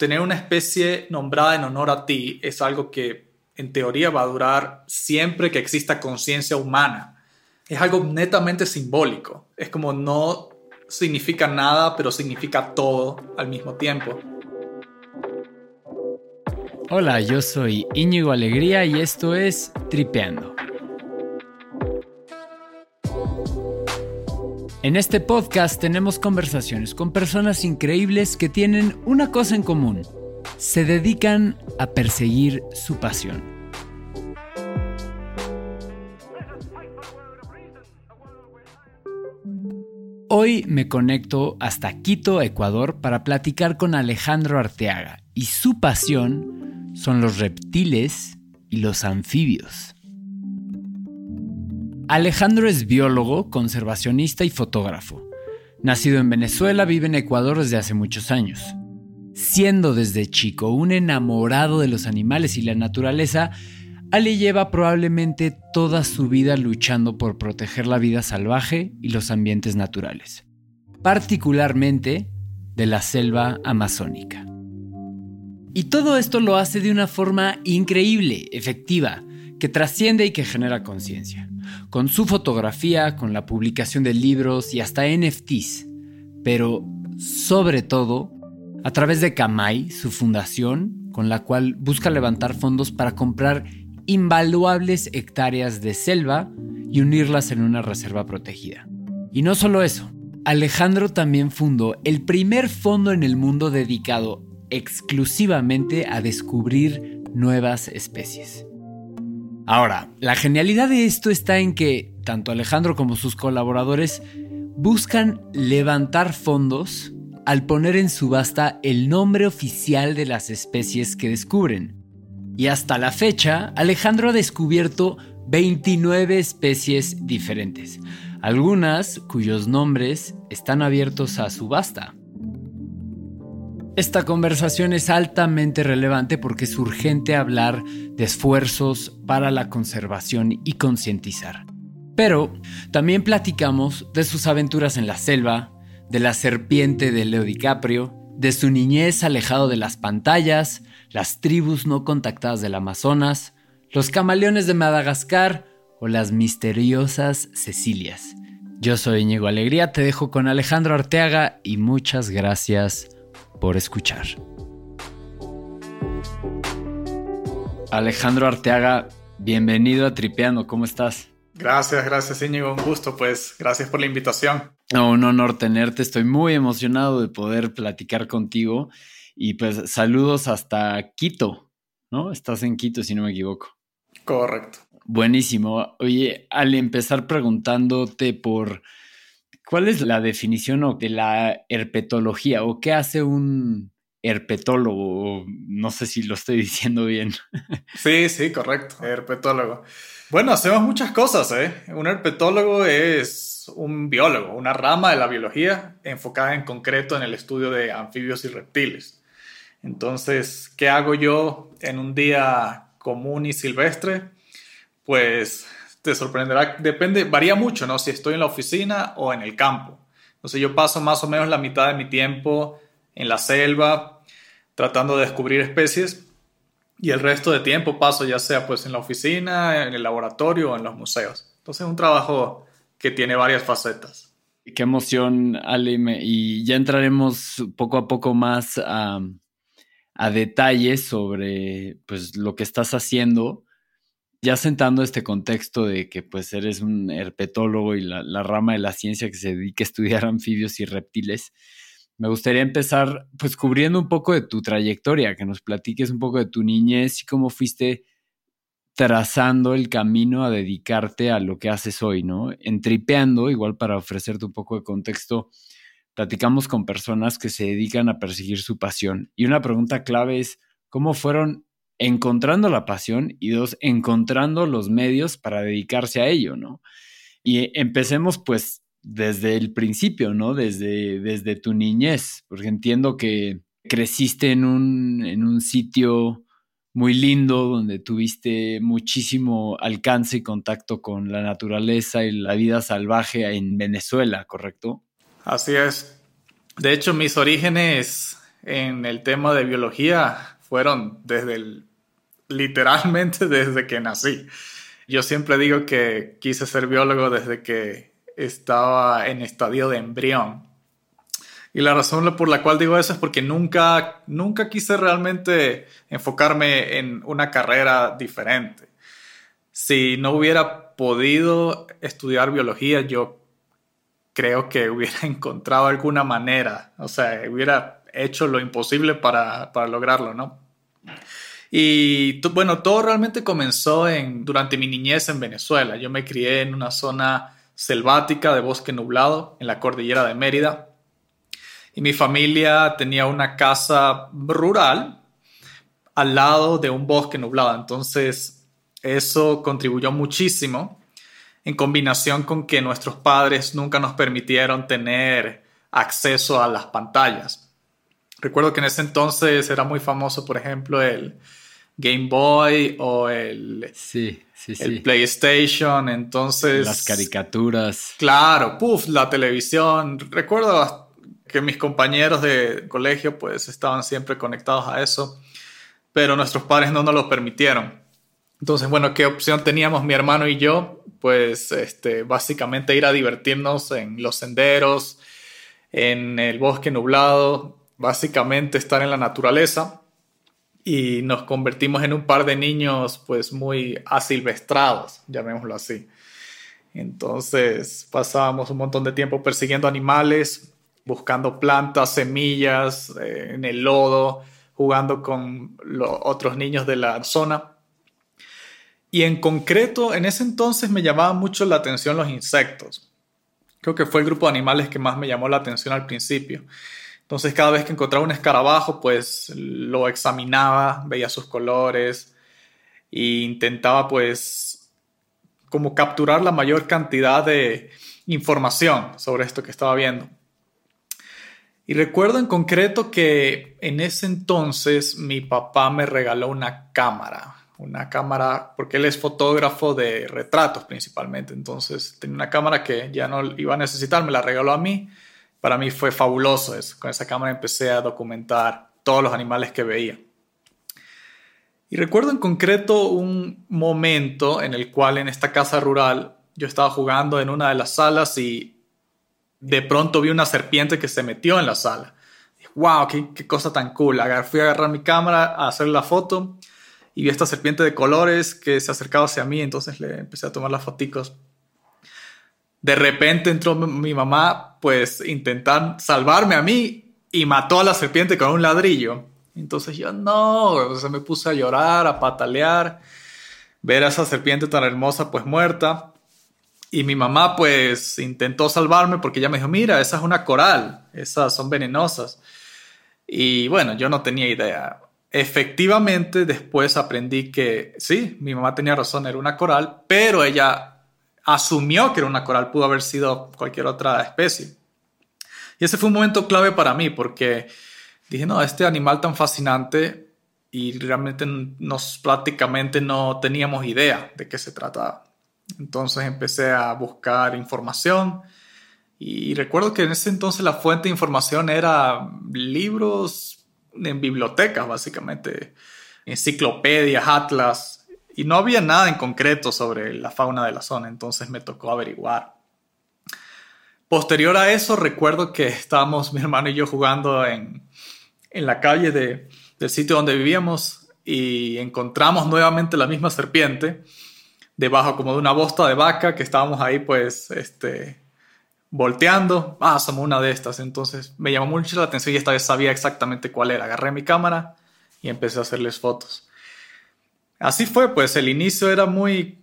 tener una especie nombrada en honor a ti es algo que en teoría va a durar siempre que exista conciencia humana. Es algo netamente simbólico. Es como no significa nada, pero significa todo al mismo tiempo. Hola, yo soy Íñigo Alegría y esto es Tripeando. En este podcast tenemos conversaciones con personas increíbles que tienen una cosa en común. Se dedican a perseguir su pasión. Hoy me conecto hasta Quito, Ecuador, para platicar con Alejandro Arteaga y su pasión son los reptiles y los anfibios. Alejandro es biólogo, conservacionista y fotógrafo. Nacido en Venezuela, vive en Ecuador desde hace muchos años. Siendo desde chico un enamorado de los animales y la naturaleza, Ale lleva probablemente toda su vida luchando por proteger la vida salvaje y los ambientes naturales, particularmente de la selva amazónica. Y todo esto lo hace de una forma increíble, efectiva, que trasciende y que genera conciencia con su fotografía, con la publicación de libros y hasta NFTs, pero sobre todo a través de Kamai, su fundación, con la cual busca levantar fondos para comprar invaluables hectáreas de selva y unirlas en una reserva protegida. Y no solo eso, Alejandro también fundó el primer fondo en el mundo dedicado exclusivamente a descubrir nuevas especies. Ahora, la genialidad de esto está en que tanto Alejandro como sus colaboradores buscan levantar fondos al poner en subasta el nombre oficial de las especies que descubren. Y hasta la fecha, Alejandro ha descubierto 29 especies diferentes, algunas cuyos nombres están abiertos a subasta. Esta conversación es altamente relevante porque es urgente hablar de esfuerzos para la conservación y concientizar. Pero también platicamos de sus aventuras en la selva, de la serpiente de Leo DiCaprio, de su niñez alejado de las pantallas, las tribus no contactadas del Amazonas, los camaleones de Madagascar o las misteriosas Cecilias. Yo soy Íñigo Alegría, te dejo con Alejandro Arteaga y muchas gracias por escuchar. Alejandro Arteaga, bienvenido a Tripeando, ¿cómo estás? Gracias, gracias Íñigo, un gusto, pues gracias por la invitación. un honor tenerte, estoy muy emocionado de poder platicar contigo y pues saludos hasta Quito, ¿no? Estás en Quito, si no me equivoco. Correcto. Buenísimo. Oye, al empezar preguntándote por ¿Cuál es la definición de la herpetología o qué hace un herpetólogo? No sé si lo estoy diciendo bien. Sí, sí, correcto, herpetólogo. Bueno, hacemos muchas cosas, ¿eh? Un herpetólogo es un biólogo, una rama de la biología enfocada en concreto en el estudio de anfibios y reptiles. Entonces, ¿qué hago yo en un día común y silvestre? Pues te sorprenderá, depende, varía mucho, ¿no? Si estoy en la oficina o en el campo. Entonces yo paso más o menos la mitad de mi tiempo en la selva tratando de descubrir especies y el resto de tiempo paso ya sea pues en la oficina, en el laboratorio o en los museos. Entonces es un trabajo que tiene varias facetas. Qué emoción, Ale, y ya entraremos poco a poco más a, a detalles sobre pues, lo que estás haciendo ya sentando este contexto de que pues eres un herpetólogo y la, rama de la ciencia que se dedica a estudiar anfibios y reptiles, me gustaría empezar pues cubriendo un poco de tu trayectoria, que nos platiques un poco de tu niñez y cómo fuiste trazando el camino a dedicarte a lo que haces hoy, ¿no? Entripeando, igual para ofrecerte un poco de contexto, platicamos con personas que se dedican a perseguir su pasión. Y una pregunta clave es, ¿cómo fueron encontrando la pasión y dos, encontrando los medios para dedicarse a ello, ¿no? Y empecemos pues desde el principio, ¿no? Desde, desde tu niñez, porque entiendo que creciste en un, en un sitio muy lindo, donde tuviste muchísimo alcance y contacto con la naturaleza y la vida salvaje en Venezuela, ¿correcto? Así es. De hecho, mis orígenes en el tema de biología fueron desde el, literalmente desde que nací. Yo siempre digo que quise ser biólogo desde que estaba en estadio de embrión. Y la razón por la cual digo eso es porque nunca, nunca quise realmente enfocarme en una carrera diferente. Si no hubiera podido estudiar biología, yo creo que hubiera encontrado alguna manera, o sea, hubiera hecho lo imposible para, para lograrlo, ¿no? Y bueno, todo realmente comenzó en, durante mi niñez en Venezuela. Yo me crié en una zona selvática de bosque nublado en la cordillera de Mérida. Y mi familia tenía una casa rural al lado de un bosque nublado. Entonces, eso contribuyó muchísimo en combinación con que nuestros padres nunca nos permitieron tener acceso a las pantallas. Recuerdo que en ese entonces era muy famoso, por ejemplo, el Game Boy o el, sí, el PlayStation, entonces... Las caricaturas. Claro, puff, la televisión. Recuerdo que mis compañeros de colegio pues estaban siempre conectados a eso, pero nuestros padres no nos lo permitieron. Entonces, bueno, ¿qué opción teníamos mi hermano y yo? Pues este, básicamente ir a divertirnos en los senderos, en el bosque nublado, básicamente estar en la naturaleza y nos convertimos en un par de niños pues muy asilvestrados, llamémoslo así. Entonces pasábamos un montón de tiempo persiguiendo animales, buscando plantas, semillas eh, en el lodo, jugando con los otros niños de la zona. Y en concreto, en ese entonces me llamaba mucho la atención los insectos. Creo que fue el grupo de animales que más me llamó la atención al principio. Entonces cada vez que encontraba un escarabajo, pues lo examinaba, veía sus colores e intentaba pues como capturar la mayor cantidad de información sobre esto que estaba viendo. Y recuerdo en concreto que en ese entonces mi papá me regaló una cámara, una cámara, porque él es fotógrafo de retratos principalmente, entonces tenía una cámara que ya no iba a necesitar, me la regaló a mí para mí fue fabuloso eso. Con esa cámara empecé a documentar todos los animales que veía. Y recuerdo en concreto un momento en el cual en esta casa rural yo estaba jugando en una de las salas y de pronto vi una serpiente que se metió en la sala. ¡Wow! Qué, cosa tan cool! Fui a agarrar mi cámara a hacer la foto y vi esta serpiente de colores que se acercaba hacia mí, entonces le empecé a tomar las fotos de repente entró mi mamá, pues, intentar salvarme a mí y mató a la serpiente con un ladrillo. Entonces yo no, o me puse a llorar, a patalear, ver a esa serpiente tan hermosa, pues muerta. Y mi mamá, pues, intentó salvarme porque ella me dijo, mira, esa es una coral, esas son venenosas. Y bueno, yo no tenía idea. Efectivamente, después aprendí que sí, mi mamá tenía razón, era una coral, pero ella asumió que era una coral, pudo haber sido cualquier otra especie. Y ese fue un momento clave para mí porque dije, no, este animal tan fascinante y realmente nos prácticamente no teníamos idea de qué se trataba. Entonces empecé a buscar información y recuerdo que en ese entonces la fuente de información era libros en bibliotecas, básicamente, enciclopedias, atlas, y no había nada en concreto sobre la fauna de la zona, entonces me tocó averiguar. Posterior a eso, recuerdo que estábamos mi hermano y yo jugando en, la calle del sitio donde vivíamos y encontramos nuevamente la misma serpiente debajo como de una bosta de vaca que estábamos ahí pues este volteando, ah, somos una de estas, entonces me llamó mucho la atención y esta vez sabía exactamente cuál era, agarré mi cámara y empecé a hacerles fotos así fue, pues el inicio era muy,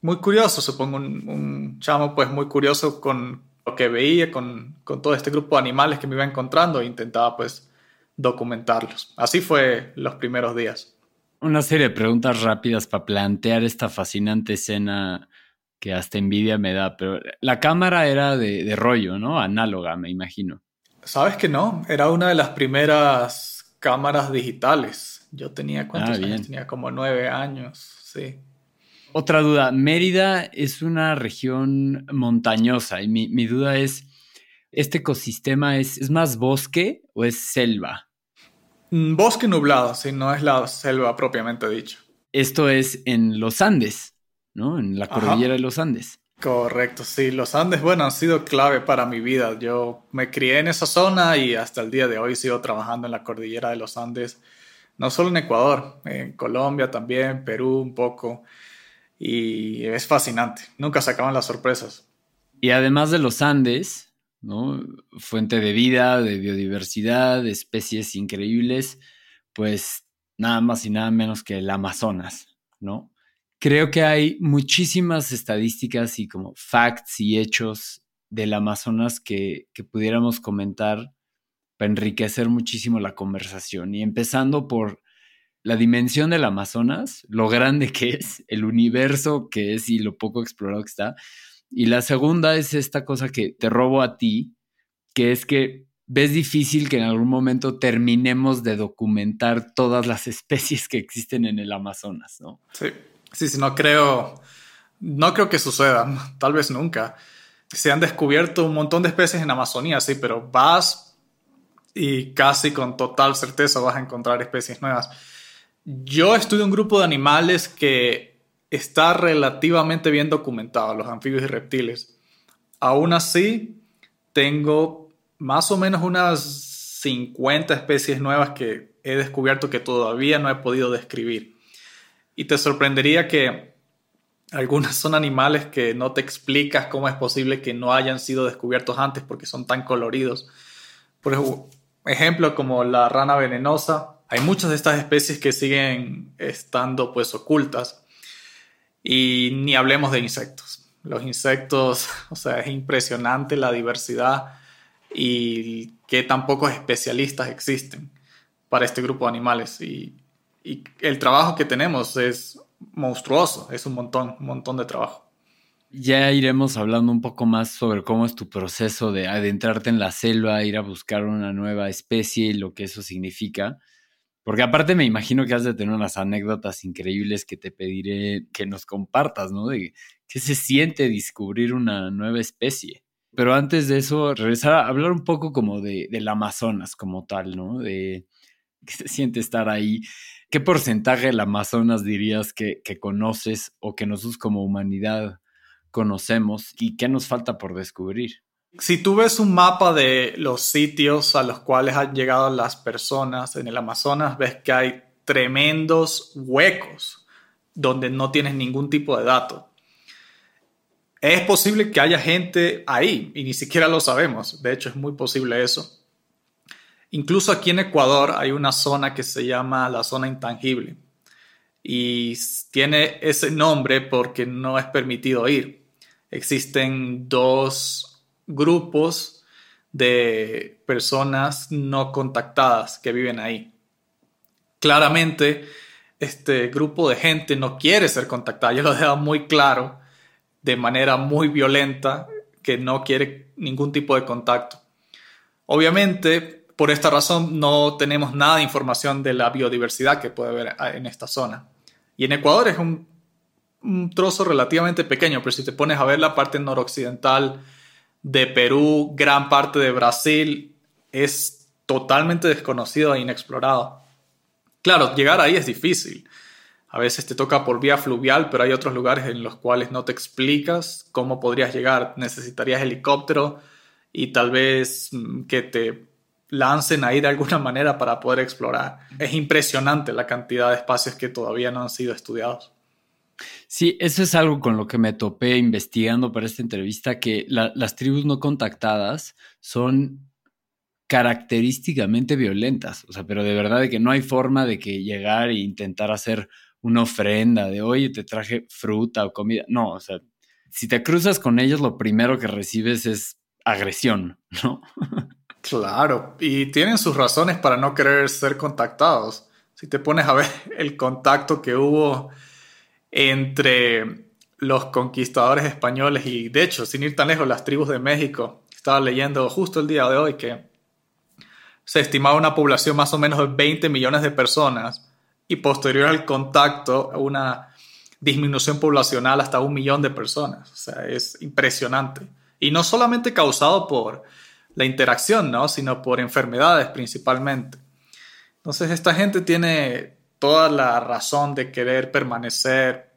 muy curioso, supongo, un, chamo pues muy curioso con lo que veía, con, con, todo este grupo de animales que me iba encontrando e intentaba pues documentarlos. Así fue los primeros días. Una serie de preguntas rápidas para plantear esta fascinante escena que hasta envidia me da, pero la cámara era de, de rollo, ¿no? Análoga, me imagino. Sabes que no, era una de las primeras cámaras digitales yo tenía, ¿cuántos ah, años? Tenía como nueve años, sí. Otra duda, Mérida es una región montañosa y mi, duda es, ¿este ecosistema es, es, más bosque o es selva? Mm, bosque nublado, si no es la selva propiamente dicho. Esto es en los Andes, ¿no? En la cordillera de los Andes. Correcto, sí, los Andes, bueno, han sido clave para mi vida. Yo me crié en esa zona y hasta el día de hoy sigo trabajando en la cordillera de los Andes, no solo en Ecuador, en Colombia también, Perú un poco, y es fascinante, nunca se acaban las sorpresas. Y además de los Andes, ¿no? Fuente de vida, de biodiversidad, de especies increíbles, pues nada más y nada menos que el Amazonas, ¿no? Creo que hay muchísimas estadísticas y como facts y hechos del Amazonas que, que pudiéramos comentar para enriquecer muchísimo la conversación. Y empezando por la dimensión del Amazonas, lo grande que es, el universo que es y lo poco explorado que está. Y la segunda es esta cosa que te robo a ti, que es que ves difícil que en algún momento terminemos de documentar todas las especies que existen en el Amazonas, ¿no? Sí, sí, sí, no creo, no creo que suceda, tal vez nunca. Se han descubierto un montón de especies en Amazonía, sí, pero vas y casi con total certeza vas a encontrar especies nuevas. Yo estudio un grupo de animales que está relativamente bien documentado, los anfibios y reptiles. Aún así, tengo más o menos unas 50 especies nuevas que he descubierto que todavía no he podido describir. Y te sorprendería que algunas son animales que no te explicas cómo es posible que no hayan sido descubiertos antes porque son tan coloridos. Por ejemplo, como la rana venenosa, hay muchas de estas especies que siguen estando pues ocultas y ni hablemos de insectos. Los insectos, o sea, es impresionante la diversidad y que tan pocos especialistas existen para este grupo de animales. Y, y el trabajo que tenemos es monstruoso, es un montón, un montón de trabajo. Ya iremos hablando un poco más sobre cómo es tu proceso de adentrarte en la selva, ir a buscar una nueva especie y lo que eso significa. Porque aparte me imagino que has de tener unas anécdotas increíbles que te pediré que nos compartas, ¿no? De qué se siente descubrir una nueva especie. Pero antes de eso, regresar a hablar un poco como de, del Amazonas como tal, ¿no? De qué se siente estar ahí. ¿Qué porcentaje del Amazonas dirías que, conoces o que nosotros como humanidad conocemos y qué nos falta por descubrir? Si tú ves un mapa de los sitios a los cuales han llegado las personas en el Amazonas, ves que hay tremendos huecos donde no tienes ningún tipo de dato. Es posible que haya gente ahí y ni siquiera lo sabemos. De hecho, es muy posible eso. Incluso aquí en Ecuador hay una zona que se llama la zona intangible y tiene ese nombre porque no es permitido ir. Existen dos grupos de personas no contactadas que viven ahí. Claramente, este grupo de gente no quiere ser contactada. Yo lo he dejado muy claro, de manera muy violenta, que no quiere ningún tipo de contacto. Obviamente, por esta razón, no tenemos nada de información de la biodiversidad que puede haber en esta zona. Y en Ecuador es un, un trozo relativamente pequeño, pero si te pones a ver la parte noroccidental, de Perú, gran parte de Brasil, es totalmente desconocido e inexplorado. Claro, llegar ahí es difícil. A veces te toca por vía fluvial, pero hay otros lugares en los cuales no te explicas cómo podrías llegar. Necesitarías helicóptero y tal vez mm, que te lancen ahí de alguna manera para poder explorar. Es impresionante la cantidad de espacios que todavía no han sido estudiados. Sí, eso es algo con lo que me topé investigando para esta entrevista, que las tribus no contactadas son característicamente violentas, o sea, pero de verdad de que no hay forma de que llegar e intentar hacer una ofrenda de, oye, te traje fruta o comida. No, o sea, si te cruzas con ellos, lo primero que recibes es agresión, ¿no? Claro, y tienen sus razones para no querer ser contactados. Si te pones a ver el contacto que hubo entre los conquistadores españoles y, de hecho, sin ir tan lejos, las tribus de México. Estaba leyendo justo el día de hoy que se estimaba una población más o menos de 20 millones de personas y posterior al contacto una disminución poblacional hasta un millón de personas. O sea, es impresionante. Y no solamente causado por la interacción, ¿no? sino por enfermedades principalmente. Entonces esta gente tiene toda la razón de querer permanecer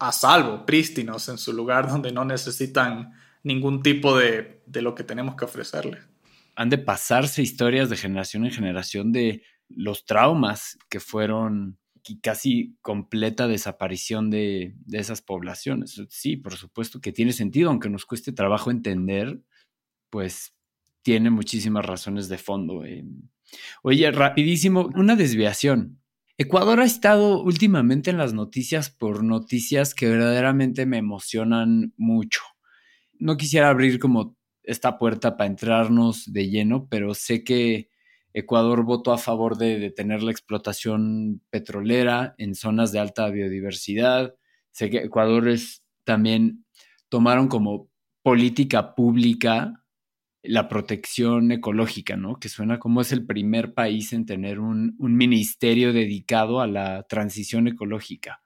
a salvo, prístinos en su lugar donde no necesitan ningún tipo de, de lo que tenemos que ofrecerles. Han de pasarse historias de generación en generación de los traumas que fueron casi completa desaparición de, de, esas poblaciones. Sí, por supuesto que tiene sentido, aunque nos cueste trabajo entender, pues tiene muchísimas razones de fondo. Eh. Oye, rapidísimo, una desviación. Ecuador ha estado últimamente en las noticias por noticias que verdaderamente me emocionan mucho. No quisiera abrir como esta puerta para entrarnos de lleno, pero sé que Ecuador votó a favor de detener la explotación petrolera en zonas de alta biodiversidad. Sé que Ecuador es, también tomaron como política pública la protección ecológica, ¿no? Que suena como es el primer país en tener un, ministerio dedicado a la transición ecológica.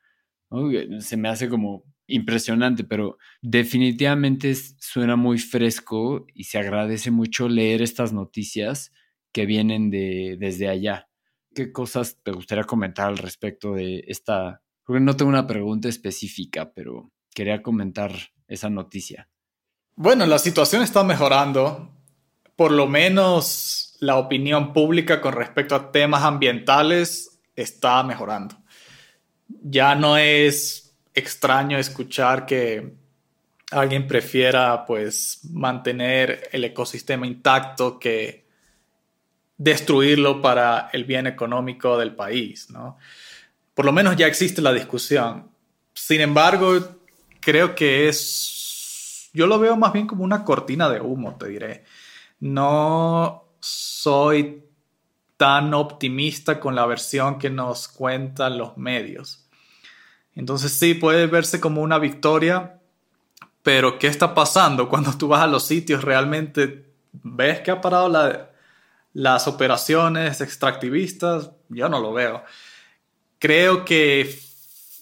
Se me hace como impresionante, pero definitivamente suena muy fresco y se agradece mucho leer estas noticias que vienen de, desde allá. ¿Qué cosas te gustaría comentar al respecto de esta? Porque no tengo una pregunta específica, pero quería comentar esa noticia. Bueno, la situación está mejorando. Por lo menos la opinión pública con respecto a temas ambientales está mejorando. Ya no es extraño escuchar que alguien prefiera pues mantener el ecosistema intacto que destruirlo para el bien económico del país, ¿no? Por lo menos ya existe la discusión. Sin embargo, creo que es, yo lo veo más bien como una cortina de humo, te diré. No soy tan optimista con la versión que nos cuentan los medios. Entonces sí, puede verse como una victoria, pero ¿qué está pasando cuando tú vas a los sitios? ¿Realmente ves que ha parado la, las operaciones extractivistas, yo no lo veo. Creo que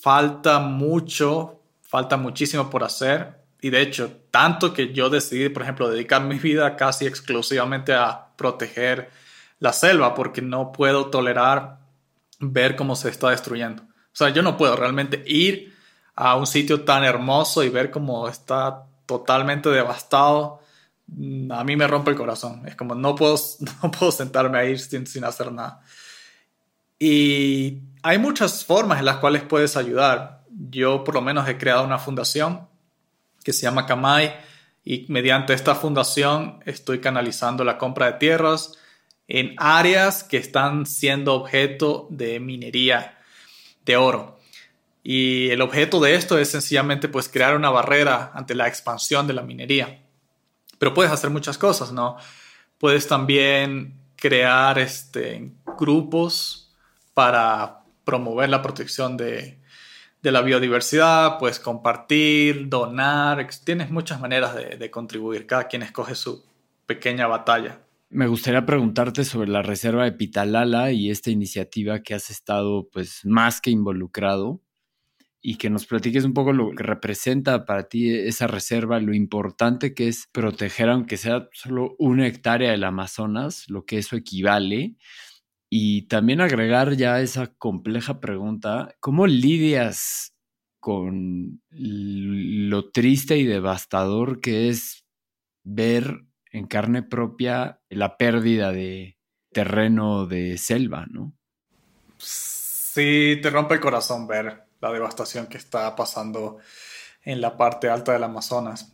falta mucho, falta muchísimo por hacer. Y de hecho, tanto que yo decidí, por ejemplo, dedicar mi vida casi exclusivamente a proteger la selva, porque no puedo tolerar ver cómo se está destruyendo. O sea, yo no puedo realmente ir a un sitio tan hermoso y ver cómo está totalmente devastado Mm, a mí me rompe el corazón. Es como no puedo, no puedo sentarme ahí sin, sin hacer nada. Y hay muchas formas en las cuales puedes ayudar. Yo por lo menos he creado una fundación que se llama Kamai y mediante esta fundación estoy canalizando la compra de tierras en áreas que están siendo objeto de minería de oro. Y el objeto de esto es sencillamente pues crear una barrera ante la expansión de la minería. Pero puedes hacer muchas cosas, ¿no? Puedes también crear este, grupos para promover la protección de, la biodiversidad, puedes compartir, donar, tienes muchas maneras de, de, contribuir, cada quien escoge su pequeña batalla. Me gustaría preguntarte sobre la reserva de Pitalala y esta iniciativa que has estado pues más que involucrado y que nos platiques un poco lo que representa para ti esa reserva, lo importante que es proteger, aunque sea solo una hectárea del Amazonas, lo que eso equivale. Y también agregar ya esa compleja pregunta, ¿cómo lidias con lo triste y devastador que es ver en carne propia la pérdida de terreno de selva, ¿no? Sí, te rompe el corazón ver la devastación que está pasando en la parte alta del Amazonas.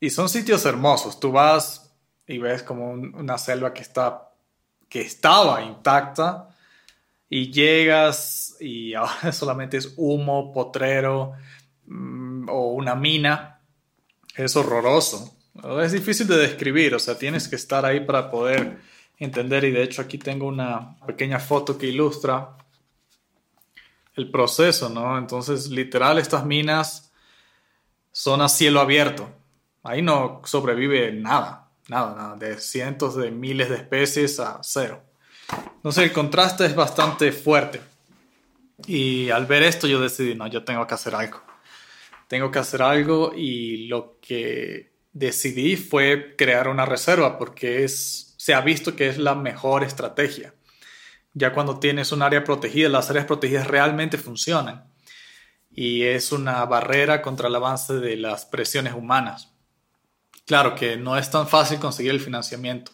Y son sitios hermosos. Tú vas y ves como una selva que está que estaba intacta y llegas y ahora solamente es humo, potrero mm, o una mina. Es horroroso. Es difícil de describir, o sea, tienes que estar ahí para poder entender y de hecho aquí tengo una pequeña foto que ilustra el proceso, ¿no? Entonces, literal, estas minas son a cielo abierto. Ahí no sobrevive nada, nada, nada, de cientos de miles de especies a cero. Entonces, el contraste es bastante fuerte. Y al ver esto, yo decidí, no, yo tengo que hacer algo. Tengo que hacer algo y lo que decidí fue crear una reserva porque se ha visto que es la mejor estrategia Ya cuando tienes un área protegida, las áreas protegidas realmente funcionan y es una barrera contra el avance de las presiones humanas. Claro que no es tan fácil conseguir el financiamiento.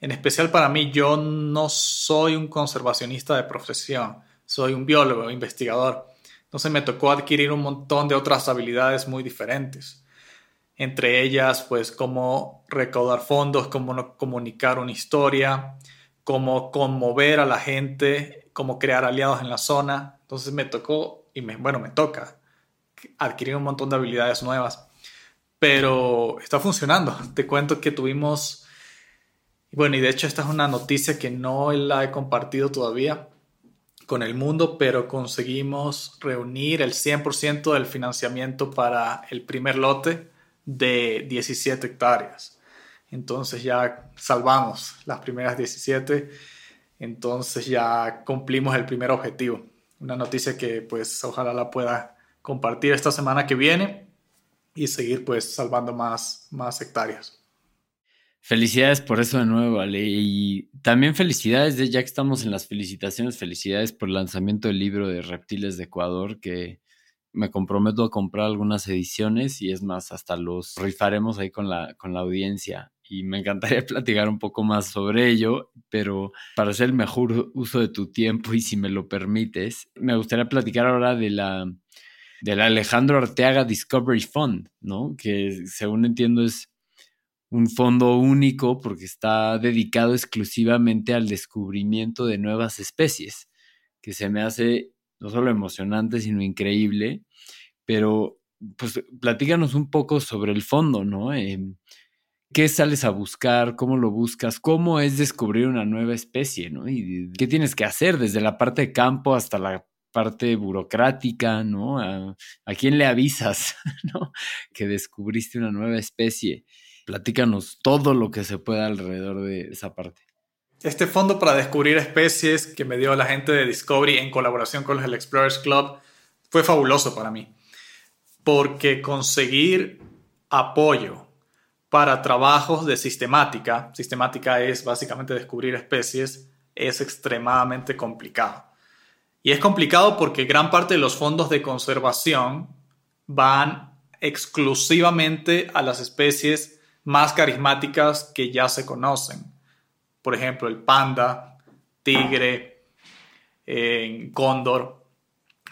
En especial para mí, yo no soy un conservacionista de profesión, soy un biólogo, investigador. Entonces me tocó adquirir un montón de otras habilidades muy diferentes. Entre ellas, pues, cómo recaudar fondos, cómo comunicar una historia, cómo conmover a la gente, cómo crear aliados en la zona. Entonces me tocó, y me, bueno, me toca adquirir un montón de habilidades nuevas. Pero está funcionando. Te cuento que tuvimos, bueno, y de hecho esta es una noticia que no la he compartido todavía con el mundo, pero conseguimos reunir el 100% del financiamiento para el primer lote de 17 hectáreas. Entonces ya salvamos las primeras 17. Entonces ya cumplimos el primer objetivo. Una noticia que pues ojalá la pueda compartir esta semana que viene y seguir pues salvando más, más hectáreas. Felicidades por eso de nuevo, Ale. Y también felicidades, de, ya que estamos en las felicitaciones, felicidades por el lanzamiento del libro de Reptiles de Ecuador, que me comprometo a comprar algunas ediciones y es más, hasta los rifaremos ahí con la, con la audiencia y me encantaría platicar un poco más sobre ello, pero para hacer el mejor uso de tu tiempo y si me lo permites, me gustaría platicar ahora de la del Alejandro Arteaga Discovery Fund, ¿no? Que según entiendo es un fondo único porque está dedicado exclusivamente al descubrimiento de nuevas especies, que se me hace no solo emocionante, sino increíble, pero pues platícanos un poco sobre el fondo, ¿no? Em, ¿Qué sales a buscar? ¿Cómo lo buscas? ¿Cómo es descubrir una nueva especie? ¿no? ¿Y qué tienes que hacer desde la parte de campo hasta la parte burocrática? ¿no? ¿A, quién le avisas ¿no? que descubriste una nueva especie? Platícanos todo lo que se pueda alrededor de esa parte. Este fondo para descubrir especies que me dio la gente de Discovery en colaboración con el Explorers Club fue fabuloso para mí. Porque conseguir apoyo para trabajos de sistemática, sistemática es básicamente descubrir especies, es extremadamente complicado. Y es complicado porque gran parte de los fondos de conservación van exclusivamente a las especies más carismáticas que ya se conocen. Por ejemplo, el panda, tigre, cóndor.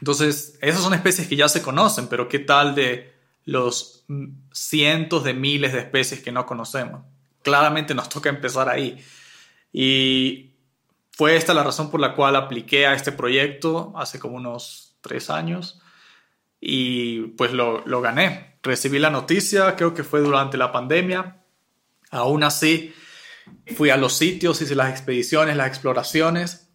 Entonces, esas son especies que ya se conocen, pero ¿qué tal de los cientos de miles de especies que no conocemos. Claramente nos toca empezar ahí. Y fue esta la razón por la cual apliqué a este proyecto hace como unos tres años y pues lo, lo gané. Recibí la noticia, creo que fue durante la pandemia. Aún así, fui a los sitios, hice las expediciones, las exploraciones.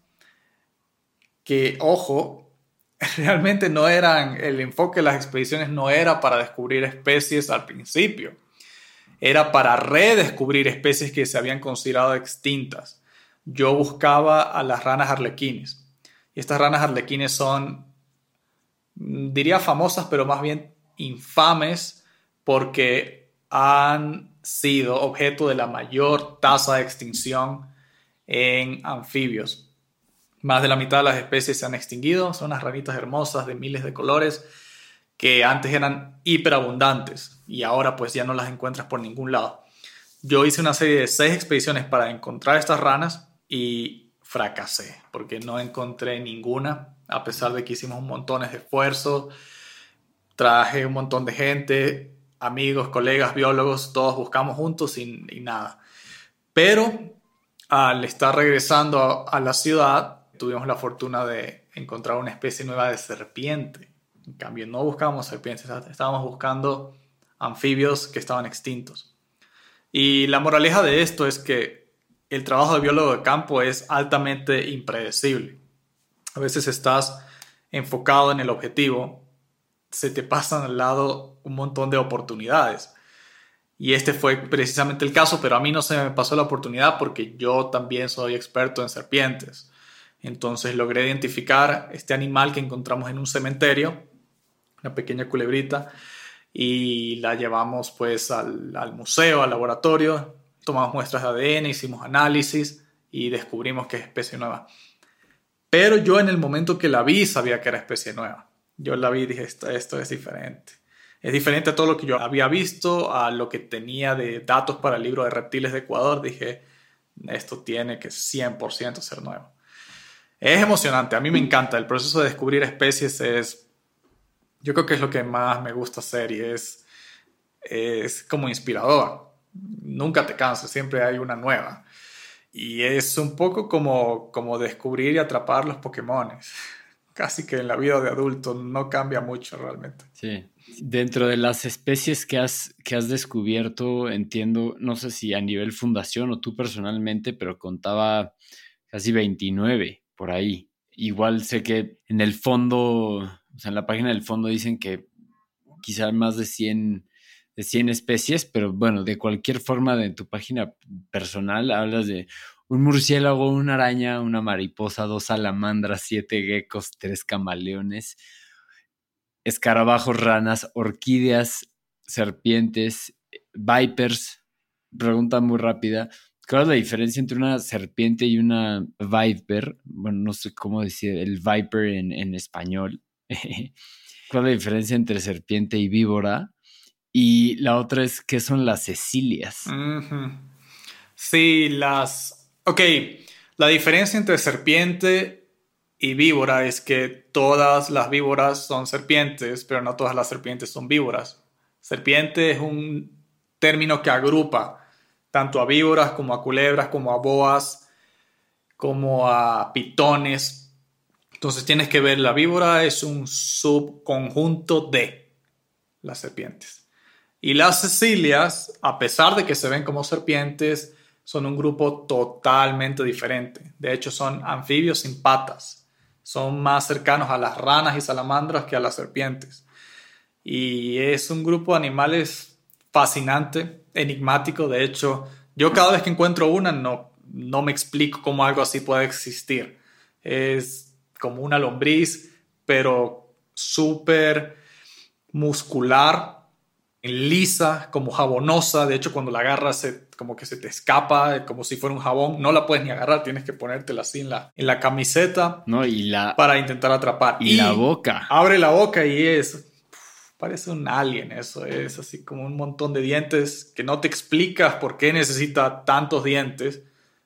Que, ojo, realmente no eran, el enfoque de las expediciones no era para descubrir especies al principio, era para redescubrir especies que se habían considerado extintas. Yo buscaba a las ranas arlequines. Y estas ranas arlequines son, diría famosas, pero más bien infames porque han sido objeto de la mayor tasa de extinción en anfibios. Más de la mitad de las especies se han extinguido, son unas ranitas hermosas de miles de colores que antes eran hiperabundantes y ahora pues ya no las encuentras por ningún lado. Yo hice una serie de seis expediciones para encontrar estas ranas y fracasé porque no encontré ninguna a pesar de que hicimos montones de esfuerzos, traje un montón de gente, amigos, colegas, biólogos, todos buscamos juntos y, nada. Pero al estar regresando a la ciudad, tuvimos la fortuna de encontrar una especie nueva de serpiente. En cambio, no buscábamos serpientes, estábamos buscando anfibios que estaban extintos. Y la moraleja de esto es que el trabajo de biólogo de campo es altamente impredecible. A veces estás enfocado en el objetivo, se te pasan al lado un montón de oportunidades. Y este fue precisamente el caso, pero a mí no se me pasó la oportunidad porque yo también soy experto en serpientes. Entonces logré identificar este animal que encontramos en un cementerio, una pequeña culebrita, y la llevamos pues al, museo, al laboratorio, tomamos muestras de ADN, hicimos análisis y descubrimos que es especie nueva. Pero yo en el momento que la vi sabía que era especie nueva. Yo la vi y dije, esto, esto es diferente. Es diferente a todo lo que yo había visto, a lo que tenía de datos para el libro de reptiles de Ecuador. Dije, esto tiene que 100% ser nuevo. Es emocionante, a mí me encanta. El proceso de descubrir especies es, yo creo que es lo que más me gusta hacer y es, es como inspirador. Nunca te cansas, siempre hay una nueva. Y es un poco como, como descubrir y atrapar los Pokémon. Casi que en la vida de adulto no cambia mucho realmente. Sí. Dentro de las especies que has, que has descubierto, entiendo, no sé si a nivel fundación o tú personalmente, pero contaba casi 29 por ahí. Igual sé que en el fondo, o sea, en la página del fondo dicen que quizá más de 100, de 100 especies, pero bueno, de cualquier forma de tu página personal hablas de un murciélago, una araña, una mariposa, dos salamandras, siete geckos, tres camaleones escarabajos, ranas, orquídeas, serpientes, vipers. Pregunta muy rápida. ¿Cuál es la diferencia entre una serpiente y una viper? Bueno, no sé cómo decir el viper en, español. ¿Cuál es la diferencia entre serpiente y víbora? Y la otra es, ¿qué son las cecilias? Sí, las... Ok, la diferencia entre serpiente y víbora es que todas las víboras son serpientes, pero no todas las serpientes son víboras. Serpiente es un término que agrupa tanto a víboras como a culebras, como a boas, como a pitones. Entonces tienes que ver, la víbora es un subconjunto de las serpientes. Y las cecilias, a pesar de que se ven como serpientes, son un grupo totalmente diferente. De hecho, son anfibios sin patas son más cercanos a las ranas y salamandras que a las serpientes. Y es un grupo de animales fascinante, enigmático. De hecho, yo cada vez que encuentro una no, no me explico cómo algo así puede existir. Es como una lombriz, pero súper muscular, lisa, como jabonosa. De hecho, cuando la agarras, se, como que se te escapa, como si fuera un jabón. No la puedes ni agarrar, tienes que ponértela así en la, en la camiseta. No, y la. Para intentar atrapar. Y, la boca. Abre la boca y es. Parece un alien, eso es así como un montón de dientes que no te explicas por qué necesita tantos dientes,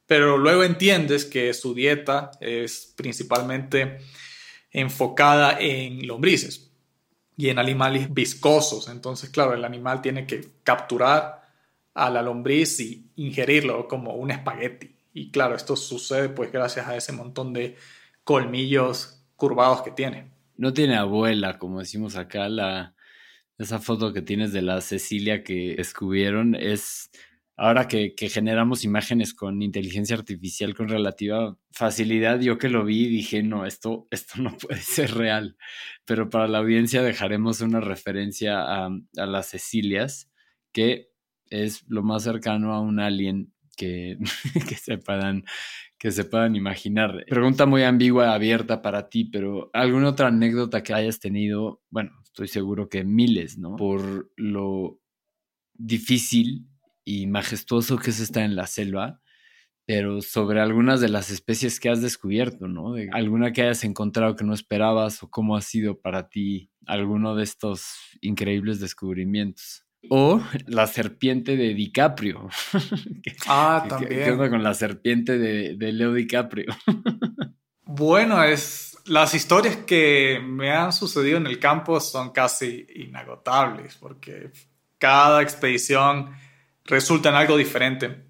pero luego entiendes que su dieta es principalmente enfocada en lombrices y en animales viscosos. Entonces, claro, el animal tiene que capturar a la lombriz y ingerirlo como un espagueti. Y claro, esto sucede pues gracias a ese montón de colmillos curvados que tiene. No tiene abuela, como decimos acá, la, esa foto que tienes de la Cecilia que descubrieron es ahora que, generamos imágenes con inteligencia artificial con relativa facilidad, yo que lo vi dije, no, esto, esto no puede ser real. Pero para la audiencia dejaremos una referencia a, las Cecilias, que es lo más cercano a un alien que, que, se puedan, que se puedan imaginar. Pregunta muy ambigua, abierta para ti, pero ¿alguna otra anécdota que hayas tenido? Bueno, estoy seguro que miles, ¿no? Por lo difícil y majestuoso que es estar en la selva, pero sobre algunas de las especies que has descubierto, ¿no? De alguna que hayas encontrado que no esperabas o cómo ha sido para ti alguno de estos increíbles descubrimientos. O la serpiente de DiCaprio. Ah, también. ¿Qué onda con la serpiente de, de Leo DiCaprio? bueno, es las historias que me han sucedido en el campo son casi inagotables porque cada expedición resulta en algo diferente.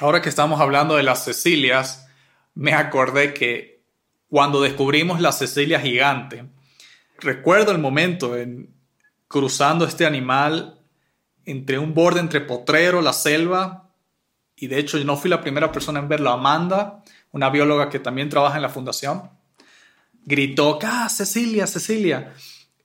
Ahora que estamos hablando de las Cecilias, me acordé que cuando descubrimos la Cecilia gigante, recuerdo el momento en cruzando este animal entre un borde entre potrero, la selva, y de hecho yo no fui la primera persona en verlo, Amanda, una bióloga que también trabaja en la fundación, gritó, ¡Ah, Cecilia, Cecilia!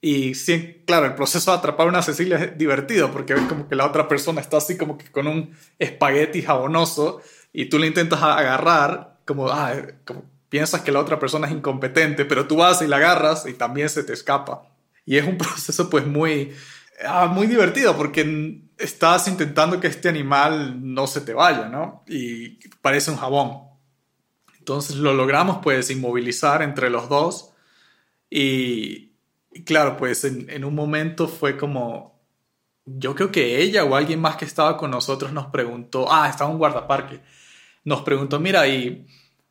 Y sí, claro, el proceso de atrapar una Cecilia es divertido porque ves como que la otra persona está así como que con un espagueti jabonoso y tú le intentas agarrar como, ah, como piensas que la otra persona es incompetente, pero tú vas y la agarras y también se te escapa. Y es un proceso pues muy, ah, muy divertido porque estás intentando que este animal no se te vaya, ¿no? Y parece un jabón. Entonces lo logramos pues inmovilizar entre los dos y, claro, pues en, un momento fue como, yo creo que ella o alguien más que estaba con nosotros nos preguntó, ah, estaba un guardaparque, nos preguntó, mira, ¿y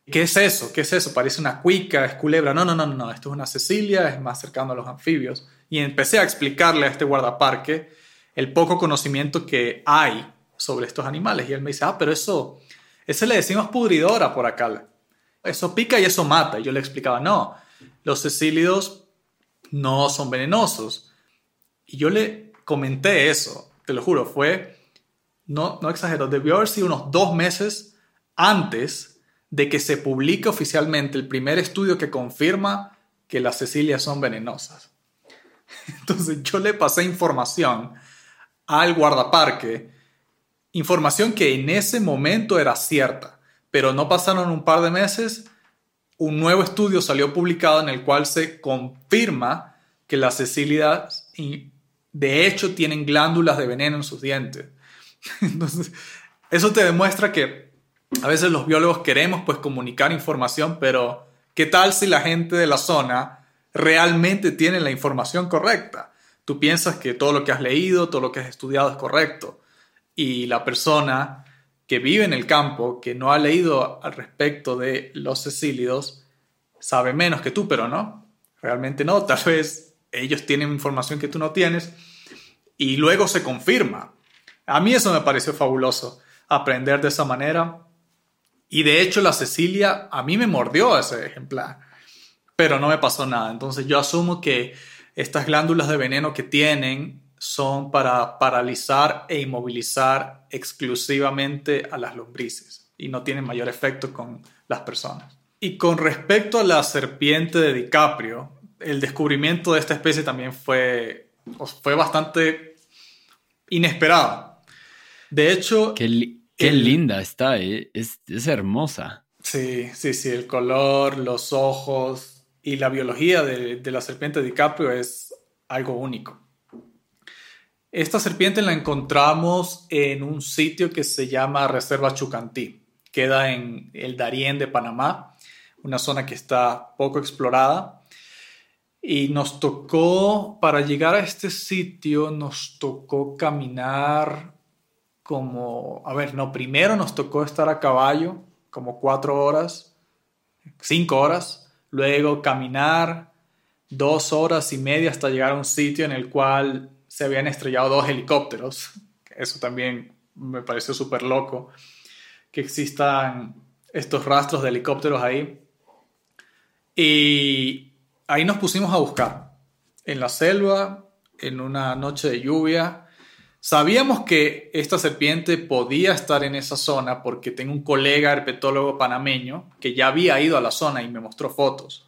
qué es eso? ¿Qué es eso? Parece una cuica, es culebra. No, no, no, no, esto es una Cecilia, es más cercano a los anfibios. Y empecé a explicarle a este guardaparque el poco conocimiento que hay sobre estos animales. Y él me dice, ah, pero eso, eso le decimos pudridora por acá. Eso pica y eso mata. Y yo le explicaba, no, los cecílidos no son venenosos. Y yo le comenté eso, te lo juro, fue, no, no exagero, debió haber sido unos dos meses antes de que se publique oficialmente el primer estudio que confirma que las cecilias son venenosas. Entonces yo le pasé información al guardaparque, información que en ese momento era cierta, pero no pasaron un par de meses, un nuevo estudio salió publicado en el cual se confirma que las cecilias de hecho tienen glándulas de veneno en sus dientes. Entonces, eso te demuestra que a veces los biólogos queremos pues comunicar información, pero ¿qué tal si la gente de la zona realmente tiene la información correcta? Tú piensas que todo lo que has leído, todo lo que has estudiado es correcto y la persona que vive en el campo, que no ha leído al respecto de los cecílidos, sabe menos que tú, pero no, realmente no, tal vez ellos tienen información que tú no tienes y luego se confirma. A mí eso me pareció fabuloso, aprender de esa manera. Y de hecho la Cecilia a mí me mordió ese ejemplar, pero no me pasó nada. Entonces yo asumo que estas glándulas de veneno que tienen son para paralizar e inmovilizar exclusivamente a las lombrices y no tienen mayor efecto con las personas. Y con respecto a la serpiente de DiCaprio, el descubrimiento de esta especie también fue, fue bastante inesperado. De hecho... Qué, linda está, ¿eh? es, hermosa. Sí, sí, sí, el color, los ojos y la biología de, de la serpiente de DiCaprio es algo único. Esta serpiente la encontramos en un sitio que se llama Reserva Chucantí. Queda en el Darién de Panamá, una zona que está poco explorada y nos tocó, para llegar a este sitio, nos tocó caminar como, a ver, no, primero nos tocó estar a caballo, como cuatro horas, cinco horas, luego caminar dos horas y media hasta llegar a un sitio en el cual se habían estrellado dos helicópteros. Eso también me pareció súper loco, que existan estos rastros de helicópteros ahí. Y ahí nos pusimos a buscar, en la selva, en una noche de lluvia. Sabíamos que esta serpiente podía estar en esa zona porque tengo un colega herpetólogo panameño que ya había ido a la zona y me mostró fotos.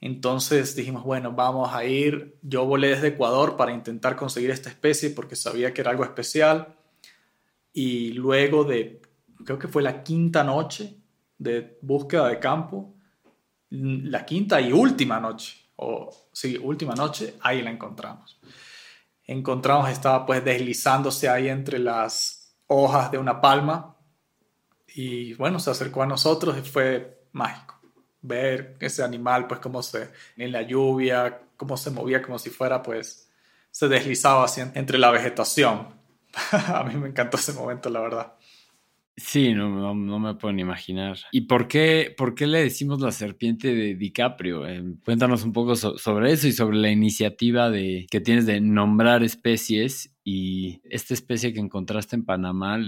Entonces dijimos, bueno, vamos a ir. Yo volé desde Ecuador para intentar conseguir esta especie porque sabía que era algo especial. Y luego de, creo que fue la quinta noche de búsqueda de campo, la quinta y última noche, o sí, última noche, ahí la encontramos. Encontramos, estaba pues deslizándose ahí entre las hojas de una palma y bueno, se acercó a nosotros y fue mágico ver ese animal pues como se en la lluvia, cómo se movía como si fuera pues se deslizaba así entre la vegetación. a mí me encantó ese momento, la verdad. Sí, no, no, me puedo ni imaginar. ¿Y por qué, por qué le decimos la serpiente de DiCaprio? Eh, cuéntanos un poco sobre eso y sobre la iniciativa de, que tienes de nombrar especies y esta especie que encontraste en Panamá,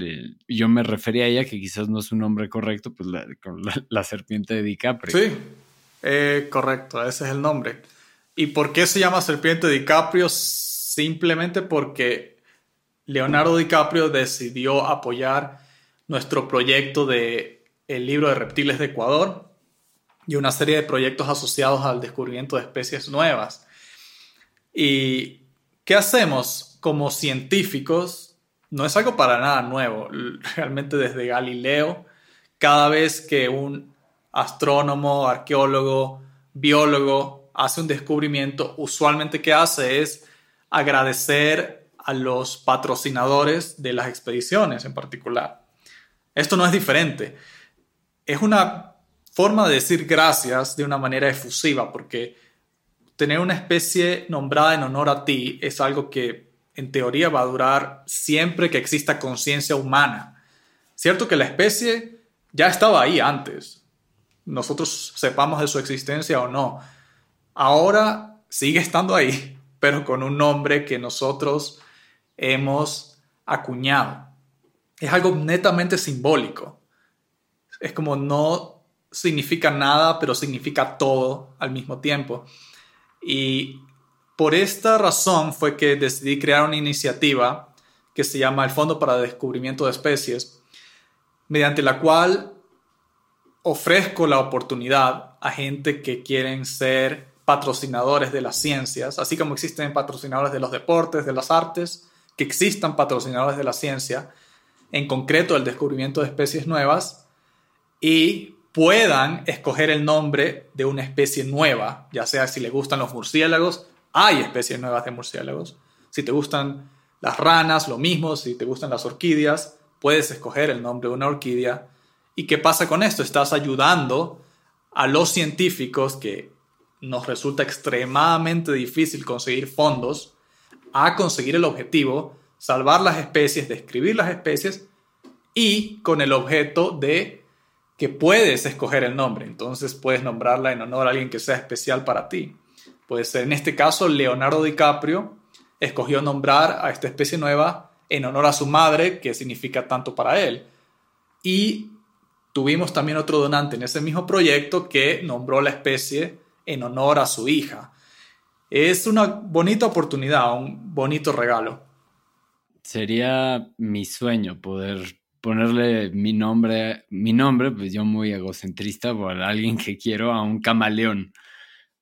yo me refería a ella que quizás no es un nombre correcto, pues la, la, serpiente de DiCaprio. Sí, eh, correcto, ese es el nombre. ¿Y por qué se llama serpiente de DiCaprio? Simplemente porque Leonardo DiCaprio decidió apoyar nuestro proyecto de el libro de reptiles de Ecuador y una serie de proyectos asociados al descubrimiento de especies nuevas. ¿Y qué hacemos como científicos? No es algo para nada nuevo. Realmente desde Galileo, cada vez que un astrónomo, arqueólogo, biólogo hace un descubrimiento, usualmente qué hace es agradecer a los patrocinadores de las expediciones en particular. Esto no es diferente. Es una forma de decir gracias de una manera efusiva, porque tener una especie nombrada en honor a ti es algo que en teoría va a durar siempre que exista conciencia humana. Cierto que la especie ya estaba ahí antes, nosotros sepamos de su existencia o no. Ahora sigue estando ahí, pero con un nombre que nosotros hemos acuñado. Es algo netamente simbólico. Es como no significa nada, pero significa todo al mismo tiempo. Y por esta razón fue que decidí crear una iniciativa que se llama el Fondo para el Descubrimiento de Especies, mediante la cual ofrezco la oportunidad a gente que quieren ser patrocinadores de las ciencias, así como existen patrocinadores de los deportes, de las artes, que existan patrocinadores de la ciencia, en concreto el descubrimiento de especies nuevas, y puedan escoger el nombre de una especie nueva, ya sea si le gustan los murciélagos, hay especies nuevas de murciélagos, si te gustan las ranas, lo mismo, si te gustan las orquídeas, puedes escoger el nombre de una orquídea. ¿Y qué pasa con esto? Estás ayudando a los científicos que nos resulta extremadamente difícil conseguir fondos a conseguir el objetivo, salvar las especies, describir las especies y con el objeto de que puedes escoger el nombre. Entonces puedes nombrarla en honor a alguien que sea especial para ti. Puede ser, en este caso, Leonardo DiCaprio escogió nombrar a esta especie nueva en honor a su madre, que significa tanto para él. Y tuvimos también otro donante en ese mismo proyecto que nombró la especie en honor a su hija. Es una bonita oportunidad, un bonito regalo. Sería mi sueño poder ponerle mi nombre, mi nombre, pues yo muy egocentrista, por alguien que quiero, a un camaleón.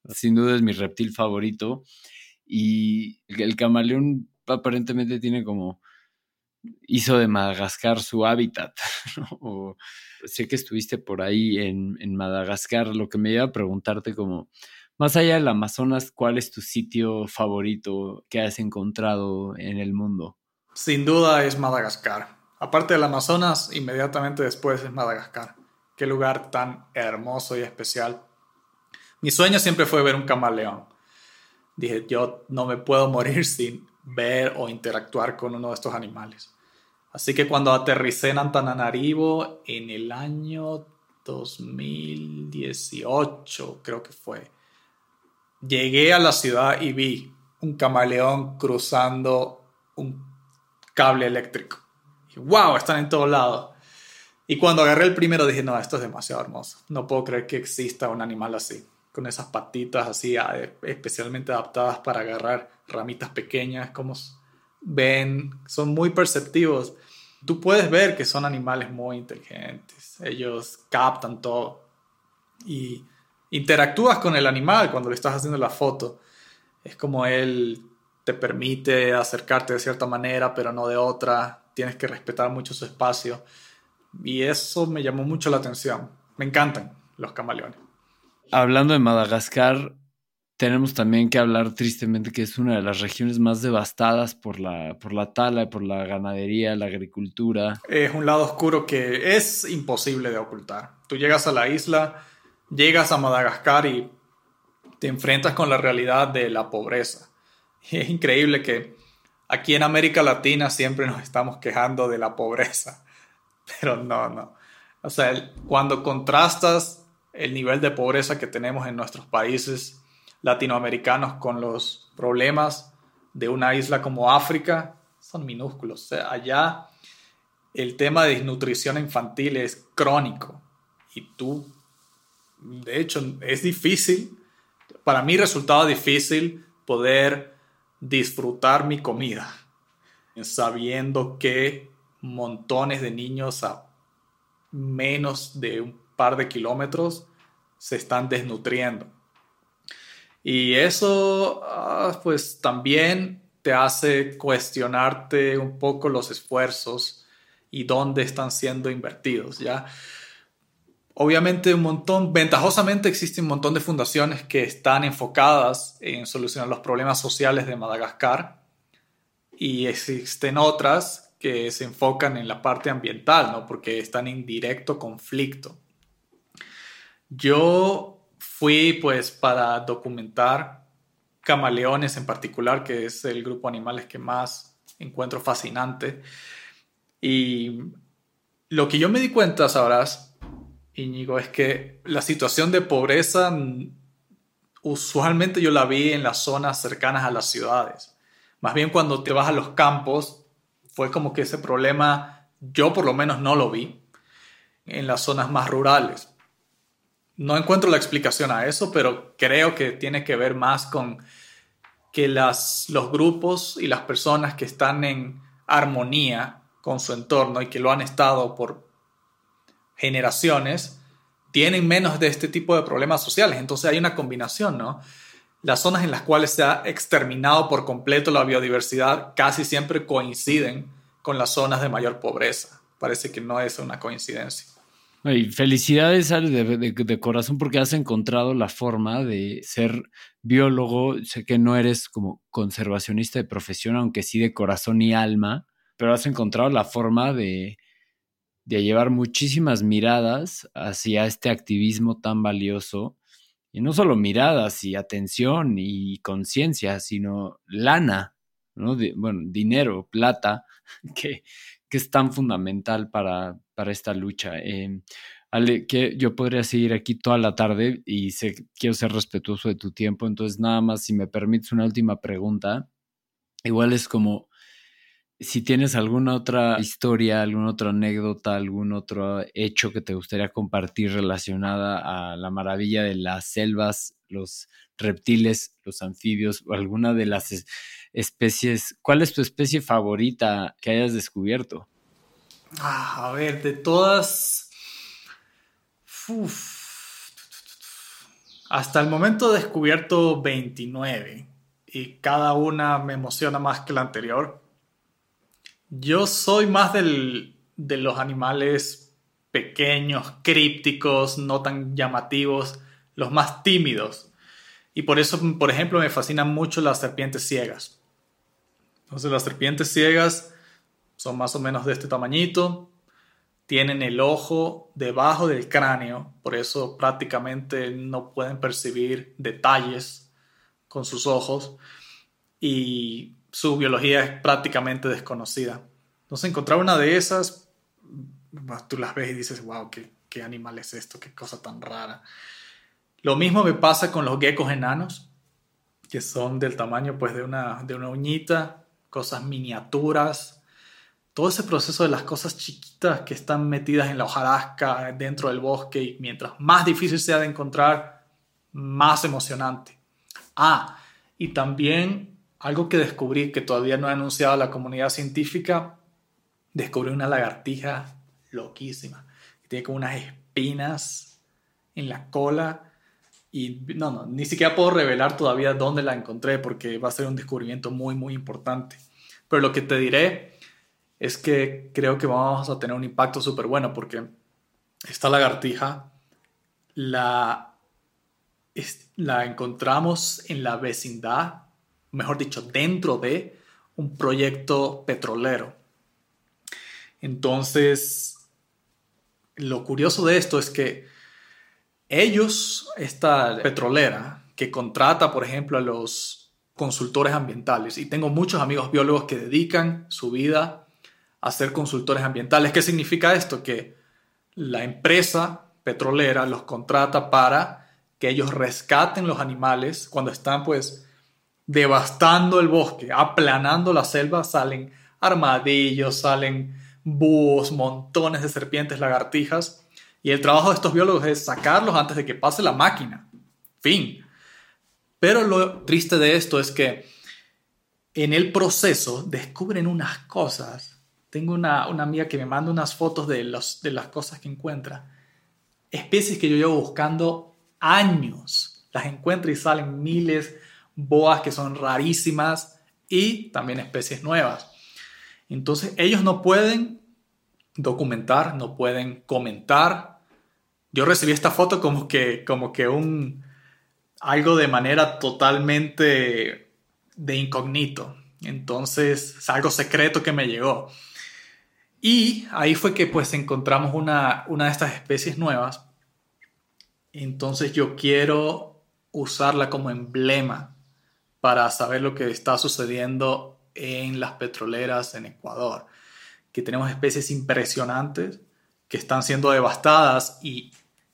Sin duda es mi reptil favorito. Y el camaleón aparentemente tiene como hizo de Madagascar su hábitat. sé que estuviste por ahí en, en, Madagascar, lo que me iba a preguntarte como, más allá del Amazonas, ¿cuál es tu sitio favorito que has encontrado en el mundo? Sin duda es Madagascar. Aparte del Amazonas, inmediatamente después es Madagascar. Qué lugar tan hermoso y especial. Mi sueño siempre fue ver un camaleón. Dije, yo no me puedo morir sin ver o interactuar con uno de estos animales. Así que cuando aterricé en Antananarivo en el año 2018, creo que fue, llegué a la ciudad y vi un camaleón cruzando un cable eléctrico. Wow, están en todos lados. Y cuando agarré el primero dije, no, esto es demasiado hermoso. No puedo creer que exista un animal así, con esas patitas así especialmente adaptadas para agarrar ramitas pequeñas, como ven, son muy perceptivos. Tú puedes ver que son animales muy inteligentes, ellos captan todo y interactúas con el animal cuando le estás haciendo la foto. Es como él te permite acercarte de cierta manera, pero no de otra. Tienes que respetar mucho su espacio. Y eso me llamó mucho la atención. Me encantan los camaleones. Hablando de Madagascar, tenemos también que hablar tristemente que es una de las regiones más devastadas por la, por la tala, por la ganadería, la agricultura. Es un lado oscuro que es imposible de ocultar. Tú llegas a la isla, llegas a Madagascar y te enfrentas con la realidad de la pobreza. Y es increíble que aquí en América Latina siempre nos estamos quejando de la pobreza, pero no, no. O sea, cuando contrastas el nivel de pobreza que tenemos en nuestros países latinoamericanos con los problemas de una isla como África son minúsculos. allá el tema de desnutrición infantil es crónico y tú, de hecho, es difícil, para mí resultaba difícil poder disfrutar mi comida sabiendo que montones de niños a menos de un par de kilómetros se están desnutriendo. Y eso, ah, pues también te hace cuestionarte un poco los esfuerzos y dónde están siendo invertidos, ¿ya? Obviamente un montón, ventajosamente existe un montón de fundaciones que están enfocadas en solucionar los problemas sociales de Madagascar y existen otras que se enfocan en la parte ambiental, ¿no? Porque están en directo conflicto. Yo fui pues para documentar camaleones en particular, que es el grupo de animales que más encuentro fascinante. Y lo que yo me di cuenta, sabrás, Íñigo, es que la situación de pobreza usualmente yo la vi en las zonas cercanas a las ciudades. Más bien cuando te vas a los campos, fue como que ese problema yo por lo menos no lo vi en las zonas más rurales. No encuentro la explicación a eso, pero creo que tiene que ver más con que las, los grupos y las personas que están en armonía con su entorno y que lo han estado por generaciones, tienen menos de este tipo de problemas sociales. Entonces hay una combinación, ¿no? Las zonas en las cuales se ha exterminado por completo la biodiversidad casi siempre coinciden con las zonas de mayor pobreza. Parece que no es una coincidencia. Y felicidades de, de, corazón porque has encontrado la forma de ser biólogo. Sé que no eres como conservacionista de profesión, aunque sí de corazón y alma, pero has encontrado la forma de, de llevar muchísimas miradas hacia este activismo tan valioso. Y no solo miradas y atención y conciencia, sino lana, ¿no? bueno, dinero, plata, que, que es tan fundamental para, para esta lucha. Eh, Ale, que yo podría seguir aquí toda la tarde y sé, quiero ser respetuoso de tu tiempo, entonces nada más si me permites una última pregunta. Igual es como si tienes alguna otra historia, alguna otra anécdota, algún otro hecho que te gustaría compartir relacionada a la maravilla de las selvas, los reptiles, los anfibios o alguna de las especies. ¿Cuál es tu especie favorita que hayas descubierto? Ah, a ver, de todas... Hasta el momento he descubierto 29 y cada una me emociona más que la anterior. Yo soy más del, de los animales pequeños, crípticos, no tan llamativos, los más tímidos. Y por eso, por ejemplo, me fascinan mucho las serpientes ciegas. Entonces las serpientes ciegas son más o menos de este tamañito, tienen el ojo debajo del cráneo, por eso prácticamente no pueden percibir detalles con sus ojos y su biología es prácticamente desconocida. Entonces encontrar una de esas, tú las ves y dices, wow, qué, qué animal es esto, qué cosa tan rara. Lo mismo me pasa con los geckos enanos, que son del tamaño pues de una, de una uñita cosas miniaturas, todo ese proceso de las cosas chiquitas que están metidas en la hojarasca dentro del bosque y mientras más difícil sea de encontrar, más emocionante. Ah, y también algo que descubrí que todavía no ha anunciado la comunidad científica, descubrí una lagartija loquísima, que tiene como unas espinas en la cola y no, no, ni siquiera puedo revelar todavía dónde la encontré porque va a ser un descubrimiento muy, muy importante. Pero lo que te diré es que creo que vamos a tener un impacto súper bueno porque esta lagartija la, la encontramos en la vecindad, mejor dicho, dentro de un proyecto petrolero. Entonces, lo curioso de esto es que ellos, esta petrolera que contrata, por ejemplo, a los consultores ambientales, y tengo muchos amigos biólogos que dedican su vida a ser consultores ambientales. ¿Qué significa esto? Que la empresa petrolera los contrata para que ellos rescaten los animales cuando están pues devastando el bosque, aplanando la selva, salen armadillos, salen búhos, montones de serpientes, lagartijas, y el trabajo de estos biólogos es sacarlos antes de que pase la máquina. Fin. Pero lo triste de esto es que en el proceso descubren unas cosas. Tengo una, una amiga que me manda unas fotos de, los, de las cosas que encuentra. Especies que yo llevo buscando años. Las encuentro y salen miles, boas que son rarísimas y también especies nuevas. Entonces ellos no pueden documentar, no pueden comentar. Yo recibí esta foto como que, como que un, algo de manera totalmente de incógnito. Entonces, es algo secreto que me llegó. Y ahí fue que pues encontramos una, una de estas especies nuevas. entonces yo quiero usarla como emblema para saber lo que está sucediendo en las petroleras en Ecuador, que tenemos especies impresionantes que están siendo devastadas y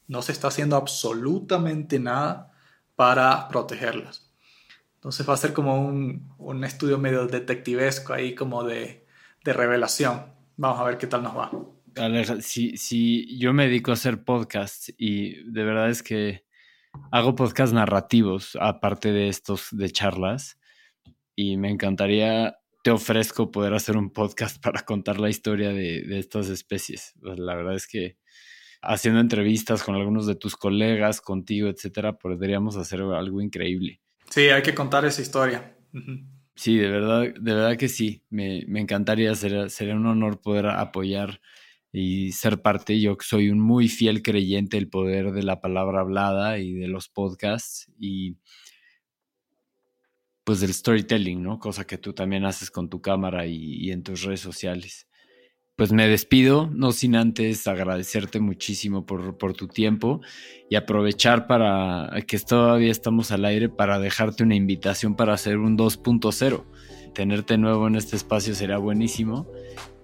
no se está haciendo absolutamente nada para protegerlas. Entonces va a ser como un, estudio medio detectivesco ahí, como de, revelación. Vamos a ver qué tal nos va. Si, si yo me dedico a hacer podcasts y de verdad es que hago podcasts narrativos aparte de estos de charlas y me encantaría, te ofrezco poder hacer un podcast para contar la historia de, de estas especies. Pues, la verdad es que haciendo entrevistas con algunos de tus colegas, contigo, etcétera, podríamos hacer algo increíble. Sí, hay que contar esa historia. Sí, de verdad, de verdad que sí. Me, encantaría, sería, sería un honor poder apoyar y ser parte. Yo soy un muy fiel creyente del poder de la palabra hablada y de los podcasts y pues del storytelling, ¿no? Cosa que tú también haces con tu cámara y en tus redes sociales pues me despido, no sin antes agradecerte muchísimo por, por, tu tiempo y aprovechar para que todavía estamos al aire para dejarte una invitación para hacer un 2.0. Tenerte nuevo en este espacio será buenísimo.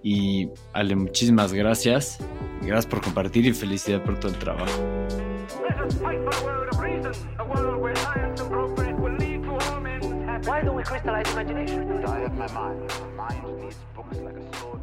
Y Ale, muchísimas gracias. Gracias por compartir y felicidad por todo el trabajo. Why don't we crystallize imagination? I have my mind. Mind needs books like a sword.